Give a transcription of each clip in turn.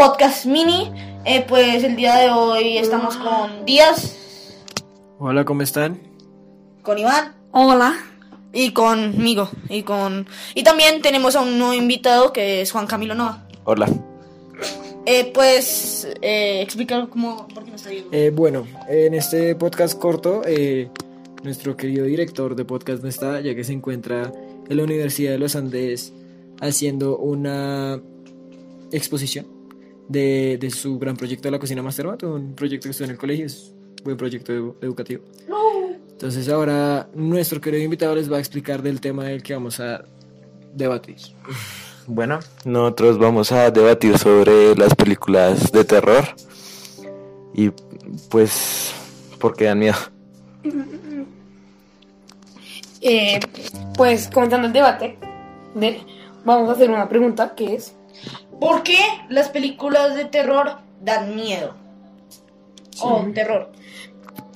podcast mini. Eh, pues el día de hoy estamos con Díaz, Hola, ¿cómo están? con Iván Hola. y conmigo. Y con y también tenemos a un nuevo invitado que es Juan Camilo Nova. Hola. Eh, pues eh, explica cómo, por qué no está. Eh, bueno, en este podcast corto, eh, nuestro querido director de podcast no está, ya que se encuentra en la Universidad de los Andes haciendo una exposición de, de su gran proyecto de la cocina Mastermat, un proyecto que estuvo en el colegio, es un buen proyecto edu- educativo. Entonces ahora nuestro querido invitado les va a explicar del tema del que vamos a debatir. Bueno, nosotros vamos a debatir sobre las películas de terror. Y pues, porque dan miedo. Eh, pues comenzando el debate, de- vamos a hacer una pregunta que es ¿Por qué las películas de terror dan miedo? O terror.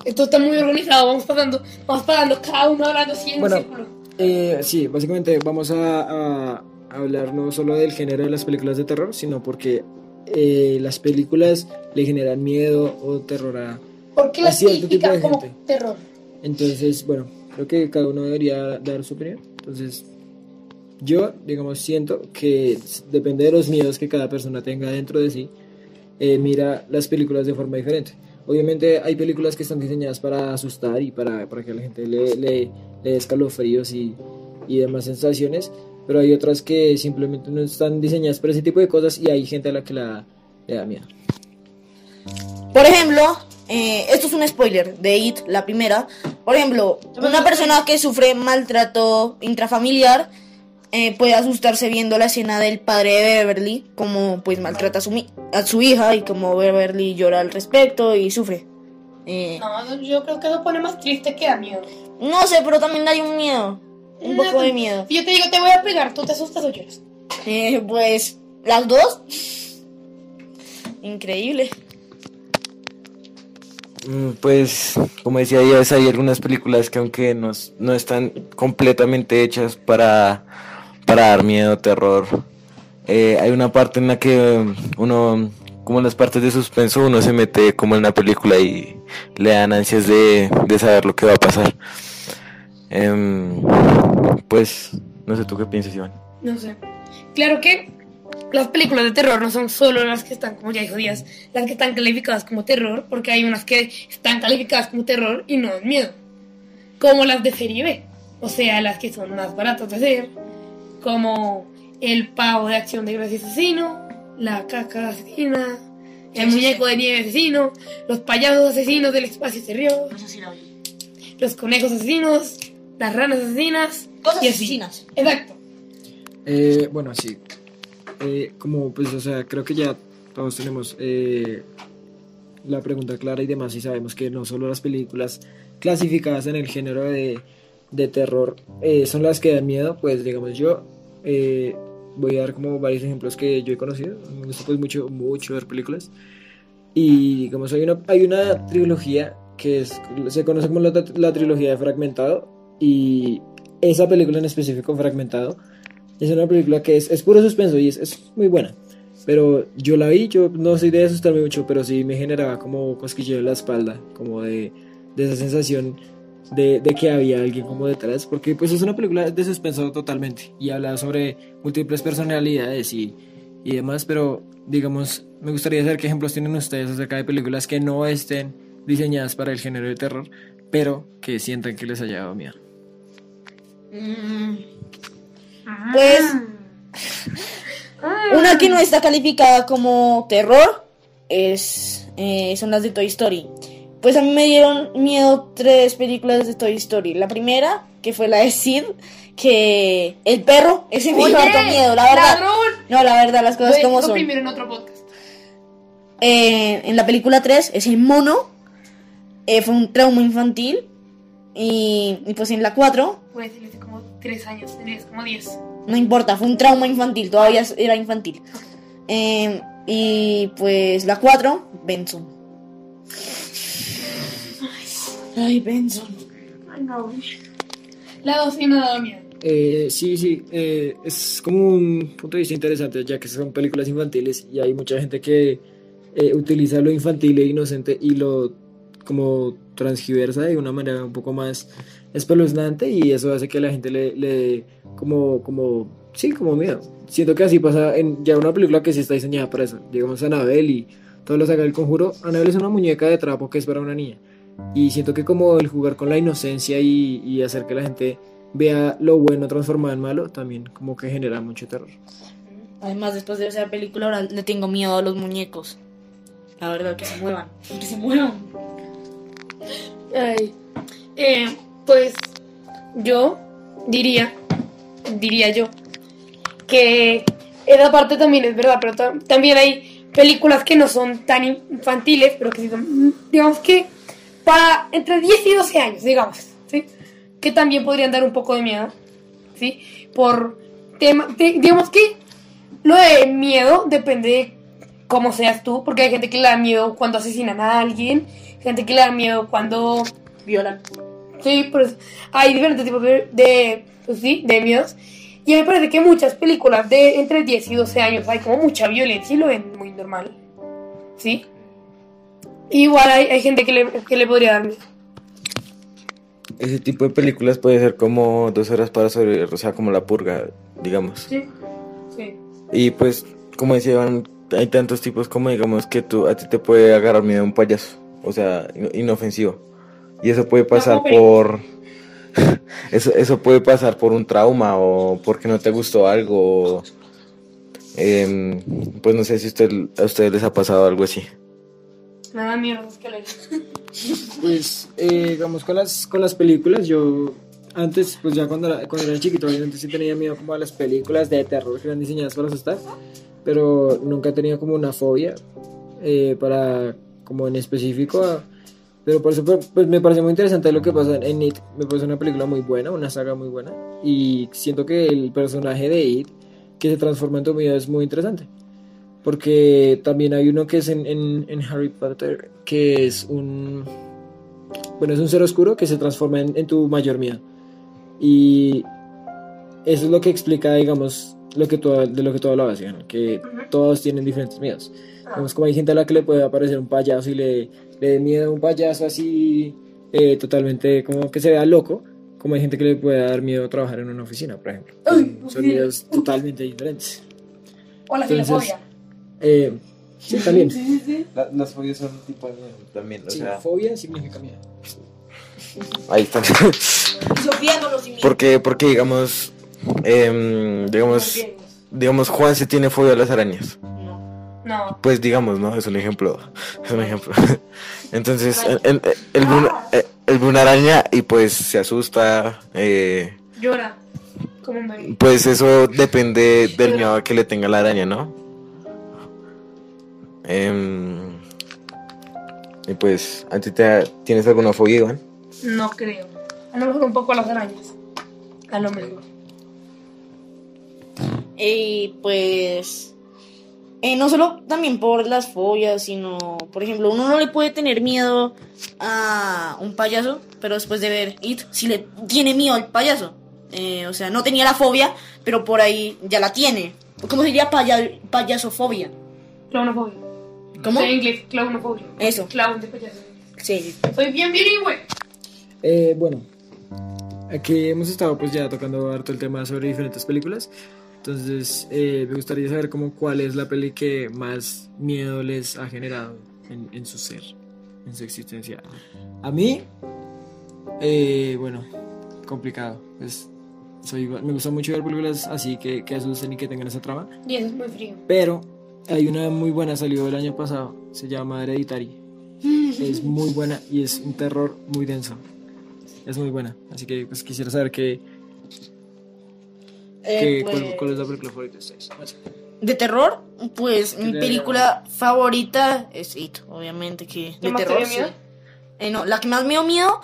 esto está muy organizado, vamos pasando, vamos pasando cada uno hablando así en Bueno, un círculo. Eh, sí, básicamente vamos a, a hablar no solo del género de las películas de terror, sino porque eh, las películas le generan miedo o terror a... ¿Por qué a cierto tipo de como gente. terror? Entonces, bueno, creo que cada uno debería dar su opinión. Entonces, yo, digamos, siento que depende de los miedos que cada persona tenga dentro de sí, eh, mira las películas de forma diferente. Obviamente hay películas que están diseñadas para asustar y para, para que a la gente le, le, le dé escalofríos y, y demás sensaciones, pero hay otras que simplemente no están diseñadas para ese tipo de cosas y hay gente a la que la, le da miedo. Por ejemplo, eh, esto es un spoiler de It, la primera. Por ejemplo, una persona que sufre maltrato intrafamiliar eh, puede asustarse viendo la escena del padre de Beverly, como pues maltrata a su, mi- a su hija y como Beverly llora al respecto y sufre. Eh, No, yo creo que eso pone más triste que da miedo. no sé, pero también hay un miedo, un poco de miedo. Yo te digo, te voy a pegar, ¿tú te asustas o lloras? Eh, pues, las dos. Increíble. Mm, Pues, como decía Díaz, hay algunas películas que aunque no, no están completamente hechas para, para dar miedo, terror, eh, hay una parte en la que uno, como en las partes de suspenso, uno se mete como en la película y le dan ansias de, de saber lo que va a pasar. Em, pues, no sé tú qué piensas, Iván. No sé. Claro que las películas de terror no son solo las que están, como ya dijo Díaz, las que están calificadas como terror, porque hay unas que están calificadas como terror y no dan miedo. Como las de serie B, o sea, las que son más baratas de hacer, como el pavo de acción de gracia asesino, la caca asesina, el muñeco de nieve asesino, los payasos asesinos del espacio exterior, los conejos asesinos, las ranas asesinas, Cosas y asesinas. Exacto. Eh, bueno, sí. Eh, como pues, o sea, creo que ya todos tenemos eh, la pregunta clara y demás y sabemos que no solo las películas clasificadas en el género de, de terror eh, son las que dan miedo, pues digamos yo eh, voy a dar como varios ejemplos que yo he conocido. Me gusta pues mucho, mucho ver películas. Y digamos, hay una, hay una trilogía que es, se conoce como la, la trilogía de Fragmentado y esa película en específico, Fragmentado, es una película que es, es puro suspenso y es, es muy buena. Pero yo la vi, yo no soy de asustarme mucho, pero sí me generaba como cosquilleo en la espalda, como de, de esa sensación de, de que había alguien como detrás, porque pues es una película de suspenso totalmente y habla sobre múltiples personalidades y, y demás, pero digamos, me gustaría saber qué ejemplos tienen ustedes acerca de películas que no estén diseñadas para el género de terror, pero que sientan que les haya dado miedo. Mm, Pues una que no está calificada como terror es eh, son las de Toy Story. Pues a mí me dieron miedo tres películas de Toy Story. La primera, que fue la de Sid, que el perro, ese me dio harto miedo, la verdad. ¡Ladrón! No, la verdad, las cosas como son. primero en otro podcast. Eh, en la película 3, ese mono eh, fue un trauma infantil. Y, y pues en la 4, Puede ser hace como 3 años, tenías como 10. No importa, fue un trauma infantil, todavía era infantil. Eh, y pues la 4, Benson. Ay, Benson. La 2 sí me ha dado miedo. Eh, sí, sí, eh, es como un punto de vista interesante, ya que son películas infantiles y hay mucha gente que eh, utiliza lo infantil e inocente y lo como transgiversa de una manera un poco más espeluznante y eso hace que la gente le, le dé como, como, sí, como miedo. Siento que así pasa en ya una película que sí está diseñada para eso. Digamos Anabel y todos los saga del conjuro. Anabel es una muñeca de trapo que es para una niña. Y siento que como el jugar con la inocencia y, hacer que la gente vea lo bueno transformado en malo, también como que genera mucho terror. Además, después de esa película, ahora le tengo miedo a los muñecos. La verdad, que se muevan. Que se muevan. Ay, eh, pues yo diría, diría yo, que esa parte también es verdad, pero ta- también hay películas que no son tan infantiles, pero que sí son, digamos que para entre 10 y 12 años, digamos, ¿sí? Que también podrían dar un poco de miedo, ¿sí? Por tema, digamos que lo de miedo depende de cómo seas tú, porque hay gente que le da miedo cuando asesinan a alguien, gente que le da miedo cuando Violan. Sí, pues hay diferentes tipos de, de, pues sí, de miedos. Y me parece que muchas películas de entre 10 y 12 años hay como mucha violencia y lo ven muy normal. ¿Sí? Igual hay, hay gente que le, que le podría dar miedo. Ese tipo de películas puede ser como dos horas para sobrevivir, o sea, como la purga, digamos. Sí. Sí. Y pues, como decía Iván, hay tantos tipos como digamos que tú, a ti te puede agarrar miedo un payaso, o sea, in- inofensivo. Y eso puede pasar por... Eso, eso puede pasar por un trauma o porque no te gustó algo. o, em, pues no sé si usted, a ustedes les ha pasado algo así. Nada mierda, es que le Pues, eh, digamos, con las, con las películas, yo antes, pues ya cuando era, cuando era chiquito, obviamente sí tenía miedo como a las películas de terror que eran diseñadas para asustar, pero nunca he tenido como una fobia eh, para, como en específico, a- pero por eso pues, pues, me parece muy interesante lo que pasa en It, me parece una película muy buena, una saga muy buena, y siento que el personaje de It, que se transforma en tu vida, es muy interesante. Porque también hay uno que es en, en, en Harry Potter, que es un, bueno, es un ser oscuro que se transforma en, en tu mayor miedo. Y eso es lo que explica, digamos, lo que tú, de lo que tú hablabas, Iván, que todos tienen diferentes miedos. Digamos, como hay gente a la que le puede aparecer un payaso y le, le dé miedo a un payaso así, eh, totalmente como que se vea loco, como hay gente que le puede dar miedo a trabajar en una oficina, por ejemplo. Uy, Son- miedos totalmente diferentes. O la Entonces, filofobia. Eh, sí, también. Sí, sí, sí. las fobias son un tipo de miedo también, Sí, fobia significa miedo. ahí están. Sofía no los porque, porque digamos, em, digamos, digamos, Juan se tiene fobia a las arañas. No. No. Pues digamos, ¿no? Es un ejemplo. Es un ejemplo. Entonces, el, el, el una- eh, él ve una araña y pues se asusta. eh, Llora. Como un bebé. pues eso depende del miedo que le tenga la araña, ¿no? Em, y pues, ¿a ti te, tienes alguna fobia, Iván? No creo. A lo mejor un poco a las arañas. A lo mejor. Y pues. eh, no solo también por las fobias, sino, por ejemplo, uno no le puede tener miedo a un payaso, pero después de ver It, sí le tiene miedo al payaso. Eh, o sea, no tenía la fobia, pero por ahí ya la tiene. ¿Cómo sería paya- payasofobia? Clownofobia. ¿Cómo? En inglés, clownofobia. Eso. Clown de payaso. Sí. Soy bien bilingüe. Eh, bueno, aquí hemos estado pues ya tocando harto el tema sobre diferentes películas. Entonces, eh, me gustaría saber como cuál es la peli que más miedo les ha generado en, en su ser, en su existencia. A mí, eh, bueno, complicado. Pues, soy, me gusta mucho ver películas así que, que asusten y que tengan esa trama. Y eso es muy frío. Pero hay una muy buena, salió el año pasado, se llama Hereditary. Es muy buena y es un terror muy denso. Es muy buena, así que pues quisiera saber qué, qué- Eh, cuál, pues, cuál es la película favorita de ustedes. De terror, pues mi película favorita es It, obviamente que ¿Qué de más te terror. dio miedo? sí. Eh, no, la que más me dio miedo,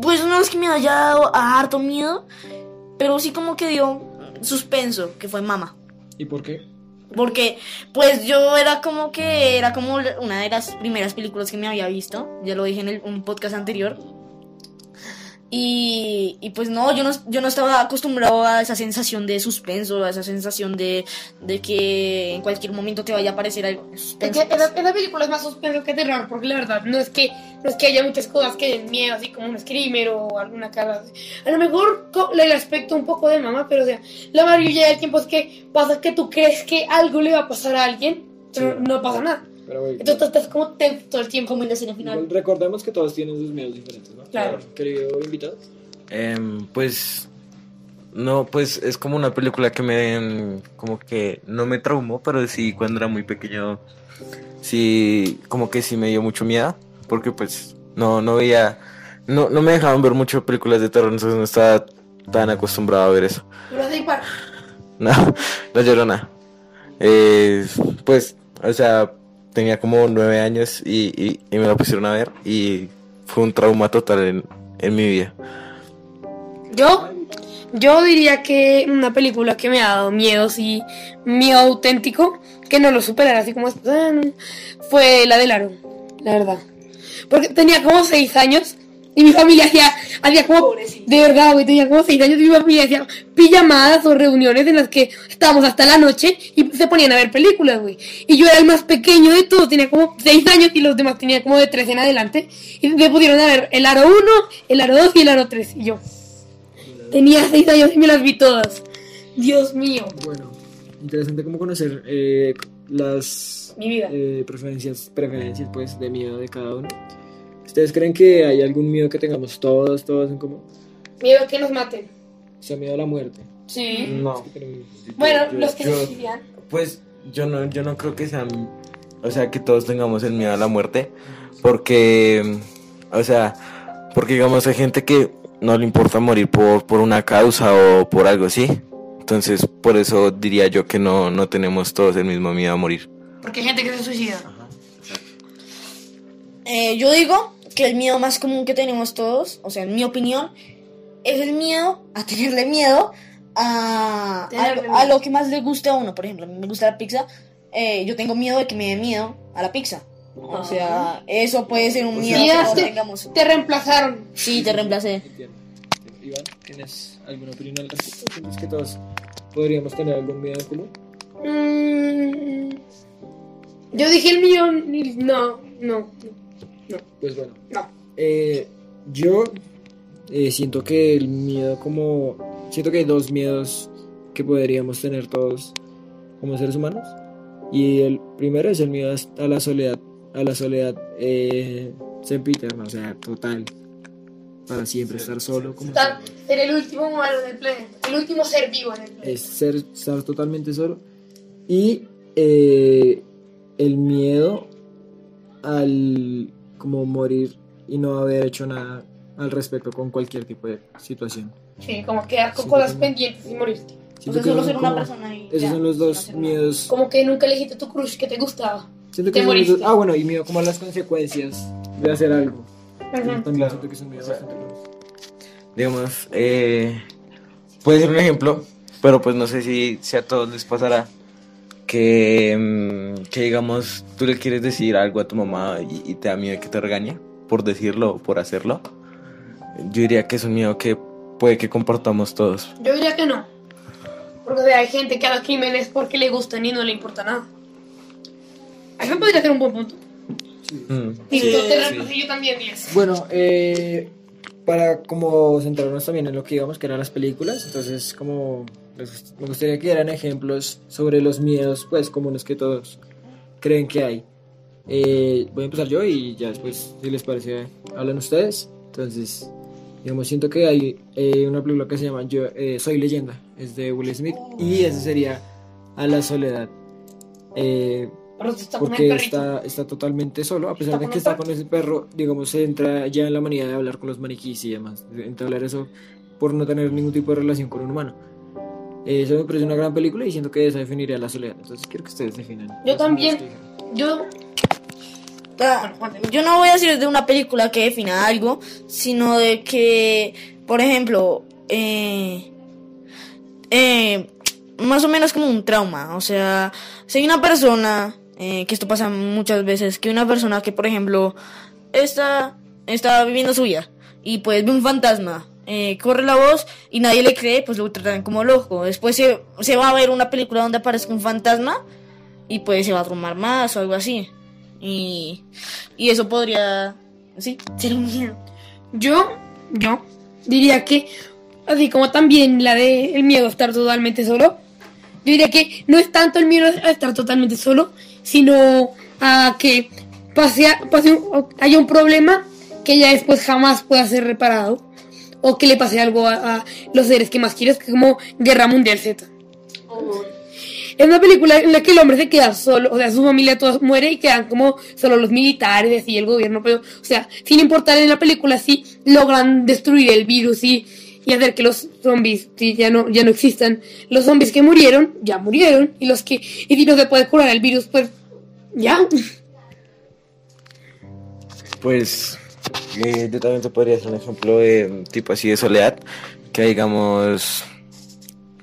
pues no es que me haya dado a harto miedo, pero sí como que dio suspenso, que fue Mama. ¿Y por qué? Porque, pues yo era como que era como una de las primeras películas que me había visto, ya lo dije en el, un podcast anterior. Y, y pues no yo, no, yo no estaba acostumbrado a esa sensación de suspenso, a esa sensación de, de que en cualquier momento te vaya a aparecer algo Es que esa, esa película es más suspenso que terror, porque la verdad no es que no es que haya muchas cosas que den miedo, así como un screamer o alguna cara. A lo mejor el aspecto un poco de mamá, pero o sea, la mayoría del tiempo es que pasa que tú crees que algo le va a pasar a alguien, pero Sí. no pasa nada. Pero bueno, Entonces estás como todo el tiempo. la escena final. recordemos que todos tienen sus miedos diferentes, ¿no? Claro. Querido invitado. Em, pues no, pues es como una película que me em, como que no me traumó, pero sí cuando era muy pequeño sí como que sí me dio mucho miedo, porque pues no no veía no no me dejaban ver mucho películas de terror, entonces no estaba tan acostumbrado a ver eso. Jurassic Park. No, no lloró nada. Eh, pues, o sea, tenía como nueve años y, y- me la pusieron a ver y fue un trauma total en, en mi vida. Yo, yo diría que una película que me ha dado miedo, sí, miedo auténtico, que no lo superara así como ah, fue la del aro, la verdad. Porque tenía como seis años y mi familia hacía, hacía como, de verdad, güey, tenía como seis años y mi familia hacía pijamadas o reuniones en las que estábamos hasta la noche y se ponían a ver películas, güey. Y yo era el más pequeño de todos, tenía como seis años y los demás tenían como de tres en adelante. Y me pudieron a ver el aro 1, el aro 2 y el aro 3. Y yo, Tenía seis años y me las vi todas. Dios mío. Bueno, interesante como conocer eh, las Mi vida. eh, preferencias, preferencias pues de miedo de cada uno. ¿Ustedes creen que hay algún miedo que tengamos todos, todos en común? Miedo a que nos maten. O sea, miedo a la muerte. Sí. No. Bueno, Yo- los que yo- se suicidan. Pues yo no, yo no creo que sean, o sea, que todos tengamos el miedo a la muerte, porque, o sea, porque digamos hay gente que no le importa morir por, por una causa o por algo así. Entonces, por eso diría yo que no, no tenemos todos el mismo miedo a morir. Porque hay gente que se suicida. Eh, yo digo que el miedo más común que tenemos todos, o sea, en mi opinión, es el miedo a tenerle miedo a, Tenerle a- miedo. a lo que más le guste a uno. Por ejemplo, a mí me gusta la pizza, eh, yo tengo miedo de que me dé miedo a la pizza. O sea, eso puede ser un miedo Y que te, tengamos. te reemplazaron. Sí, te reemplacé. Entiendo. Iván, ¿tienes alguna opinión al respecto? ¿Piensas que todos podríamos tener algún miedo en común? Mm, yo dije el millón. y- No, no, no, Pues bueno, no. Eh, yo eh, siento que el miedo como... Siento que hay dos miedos que podríamos tener todos como seres humanos. Y el primero es el miedo a la soledad. A la soledad eh, sempiterna, o sea, total. Para siempre estar solo. Como Estar- Ser el último humano del planeta. El último ser vivo en el planeta. es ser, estar totalmente solo. Y eh, el miedo al como morir y no haber hecho nada al respecto con cualquier tipo de situación. Sí, como quedar con Sí, cosas sí. pendientes y morirte. O Siento sea, solo ser una como- persona y Esos ya, son los dos miedos. Como que nunca elegiste tu crush que te gustaba. Siento te que los moriste. dos- Ah, bueno, y miedo como a las consecuencias de hacer algo. Ujú. También siento que son miedos bastante buenos. Digamos, eh, puede ser un ejemplo, pero pues no sé si, si a todos les pasará que, mm, que digamos, tú le quieres decir algo a tu mamá y, y te da miedo que te regañe por decirlo o por hacerlo. Yo diría que es un miedo que puede que compartamos todos. Yo diría que no. Porque o sea, hay gente que haga crímenes porque le gustan y no le importa nada. Eso podría ser un buen punto. Mm. Sí, te sí. reemplacé yo también 10. Bueno, eh, para como centrarnos también en lo que digamos que eran las películas, entonces como me gustaría que dieran ejemplos sobre los miedos pues comunes que todos creen que hay. Eh, voy a empezar yo y ya después, si les parece, hablan ustedes. Entonces, digamos, siento que hay eh, una película que se llama yo, eh, Soy leyenda, es de Will Smith y ese sería A la soledad. Eh, porque está, está totalmente solo, a pesar de que está con ese perro, digamos, se entra ya en la manía de hablar con los maniquís y demás, de entablar eso por no tener ningún tipo de relación con un humano. Eh, Eso me parece una gran película y siento que esa definiría la soledad. Entonces quiero que ustedes definan. Yo también. Yo, Yo no voy a decir de una película que defina algo, sino de que, por ejemplo, eh, eh, más o menos como un trauma. O sea, si hay una persona, eh, que esto pasa muchas veces, que una persona que, por ejemplo, está, está viviendo su vida y pues ve un fantasma. Eh, corre la voz y nadie le cree, pues lo tratan como loco. Después se, se va a ver una película donde aparezca un fantasma y pues se va a trumar más o algo así. Y, y eso podría, sí, ser un miedo. Yo, yo diría que, así como también la de el miedo a estar totalmente solo, yo diría que no es tanto el miedo a estar totalmente solo, sino a que pase, pase un- haya un problema que ya después jamás pueda ser reparado, o que le pase algo a, a los seres que más quieres, que es como Guerra Mundial Z. Es una película en la que el hombre se queda solo, o sea, su familia toda muere y quedan como solo los militares y el gobierno, pero, o sea, sin importar en la película, sí logran destruir el virus y, y hacer que los zombies sí, ya, no, ya no existan. Los zombies que murieron, ya murieron, y los que, y si no se puede curar el virus, pues, ya. Pues eh, yo también te podría hacer un ejemplo de tipo así de soledad, que digamos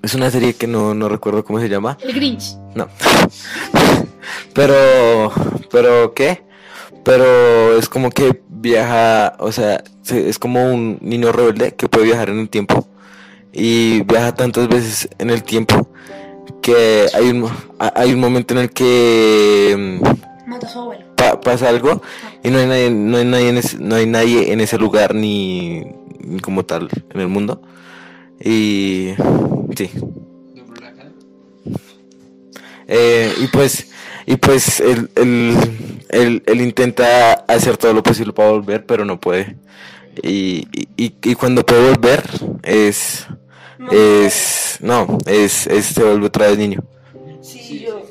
es una serie que no, no recuerdo cómo se llama, El Grinch. no, pero pero qué, pero es como que viaja, o sea, se- es como un niño rebelde que puede viajar en el tiempo. Y viaja tantas veces en el tiempo que hay un hay un momento en el que mm, Mata a su abuelo. pa- pasa algo y no hay nadie, no hay nadie en ese, no hay nadie en ese lugar ni, ni como tal en el mundo. Y sí. Eh, y pues y pues él, él, él- él intenta hacer todo lo posible para volver, pero no puede. Y, y, y- y cuando puede volver es es no, es, es se vuelve otra vez niño. Sí, yo.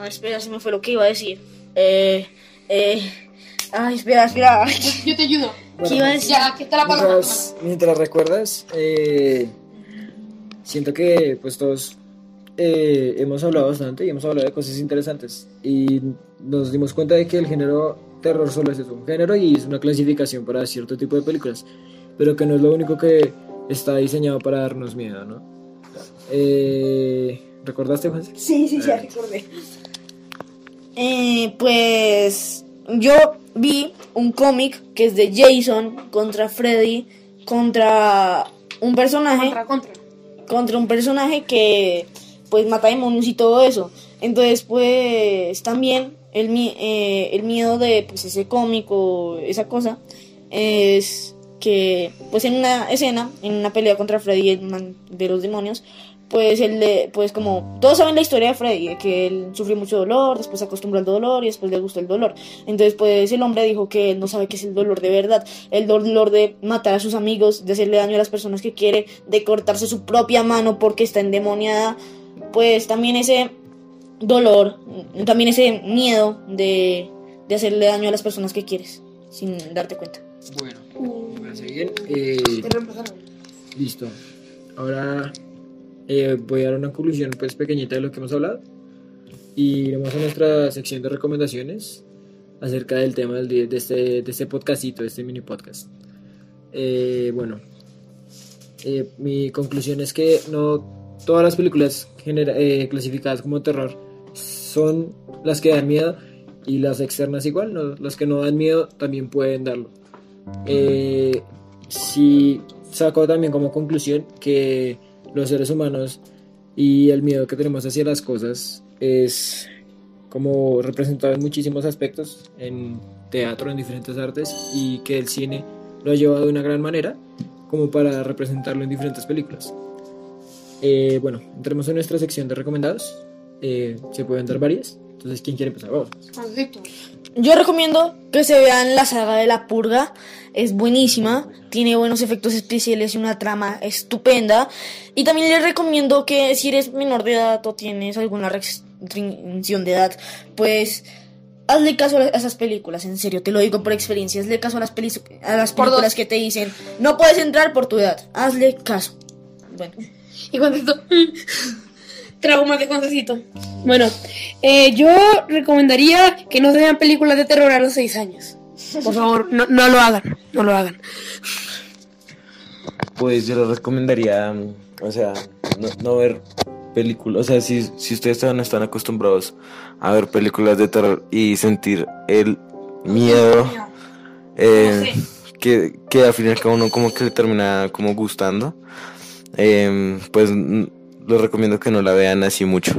Ah, espera, se me fue lo que iba a decir. Eh, eh. Ay, espera, espera. Yo te ayudo. ¿Qué iba a decir? Ya, aquí está la palabra. Mientras, mientras recuerdas, eh, siento que pues todos eh, hemos hablado bastante y hemos hablado de cosas interesantes y nos dimos cuenta de que el género terror solo es eso, un género y es una clasificación para cierto tipo de películas, pero que no es lo único que está diseñado para darnos miedo, ¿no? Eh, ¿Recordaste, Juan? Sí, sí, ya recordé. Eh, pues yo vi un cómic que es de Jason contra Freddy contra un personaje Contra, contra. contra un personaje que pues mata demonios y todo eso. Entonces pues también el, eh, el miedo de pues ese cómic o esa cosa es que pues en una escena, en una pelea contra Freddy el man de los demonios, pues él le, pues como todos saben la historia de Freddy, que él sufrió mucho dolor, después se acostumbró al dolor y después le gustó el dolor. Entonces pues el hombre dijo que él no sabe qué es el dolor de verdad, el dolor de matar a sus amigos, de hacerle daño a las personas que quiere, de cortarse su propia mano porque está endemoniada, pues también ese dolor, también ese miedo de, de hacerle daño a las personas que quieres, sin darte cuenta. Bueno, voy a seguir. Eh. Listo. Ahora eh, voy a dar una conclusión pues pequeñita de lo que hemos hablado. Y iremos a nuestra sección de recomendaciones acerca del tema del de, este, de este podcastito, de este mini podcast. Eh, bueno, eh, mi conclusión es que no todas las películas genera- eh, clasificadas como terror son las que dan miedo y las externas igual, ¿no? las que no dan miedo también pueden darlo. Eh, sí saco también como conclusión que los seres humanos y el miedo que tenemos hacia las cosas es como representado en muchísimos aspectos en teatro, en diferentes artes y que el cine lo ha llevado de una gran manera como para representarlo en diferentes películas. Eh, bueno, entremos en nuestra sección de recomendados. Eh, se pueden dar varias. Entonces, ¿quién quiere empezar? Vamos. Perfecto. Yo recomiendo que se vean la saga de la purga, es buenísima, tiene buenos efectos especiales y una trama estupenda. Y también les recomiendo que si eres menor de edad o tienes alguna restricción de edad, pues hazle caso a esas películas, en serio, te lo digo por experiencia, hazle caso a las, peli- a las Por películas que te dicen, no puedes entrar por tu edad, hazle caso. Bueno, Y Juancito. Traumas de Juancito. Bueno, eh, yo recomendaría que no se vean películas de terror a los 6 años. Por favor, no, no lo hagan. No lo hagan. Pues yo les recomendaría, o sea, no, no ver películas, o sea, si, si ustedes no están acostumbrados a ver películas de terror y sentir el miedo, eh, No que, que al final cada uno como que le termina como gustando. Eh, pues les recomiendo que no la vean así mucho.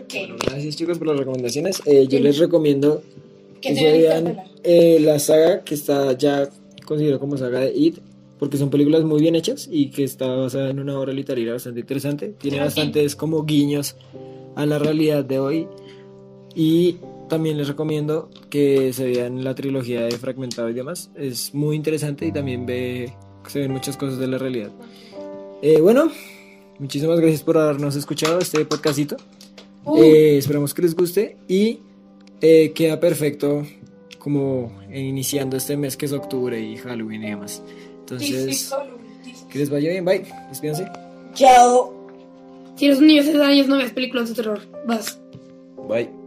Ok. Gracias chicos por las recomendaciones. Eh, yo les recomiendo ¿Qué que vean eh, la saga que está ya considerada como saga de It, porque son películas muy bien hechas y que está basada en una obra literaria bastante interesante. Tiene bastantes como guiños a la realidad de hoy. Y también les recomiendo que se vean la trilogía de Fragmentado y demás. Es muy interesante y también ve, se ven muchas cosas de la realidad. Eh, bueno, muchísimas gracias por habernos escuchado este podcastito. Uh, Eh, esperamos que les guste y eh, queda perfecto como iniciando este mes que es octubre y Halloween y demás. Entonces, que les vaya bien, bye, despídense. Chao. Si eres un niño de 6 años, no ves películas de terror. Vas. Bye.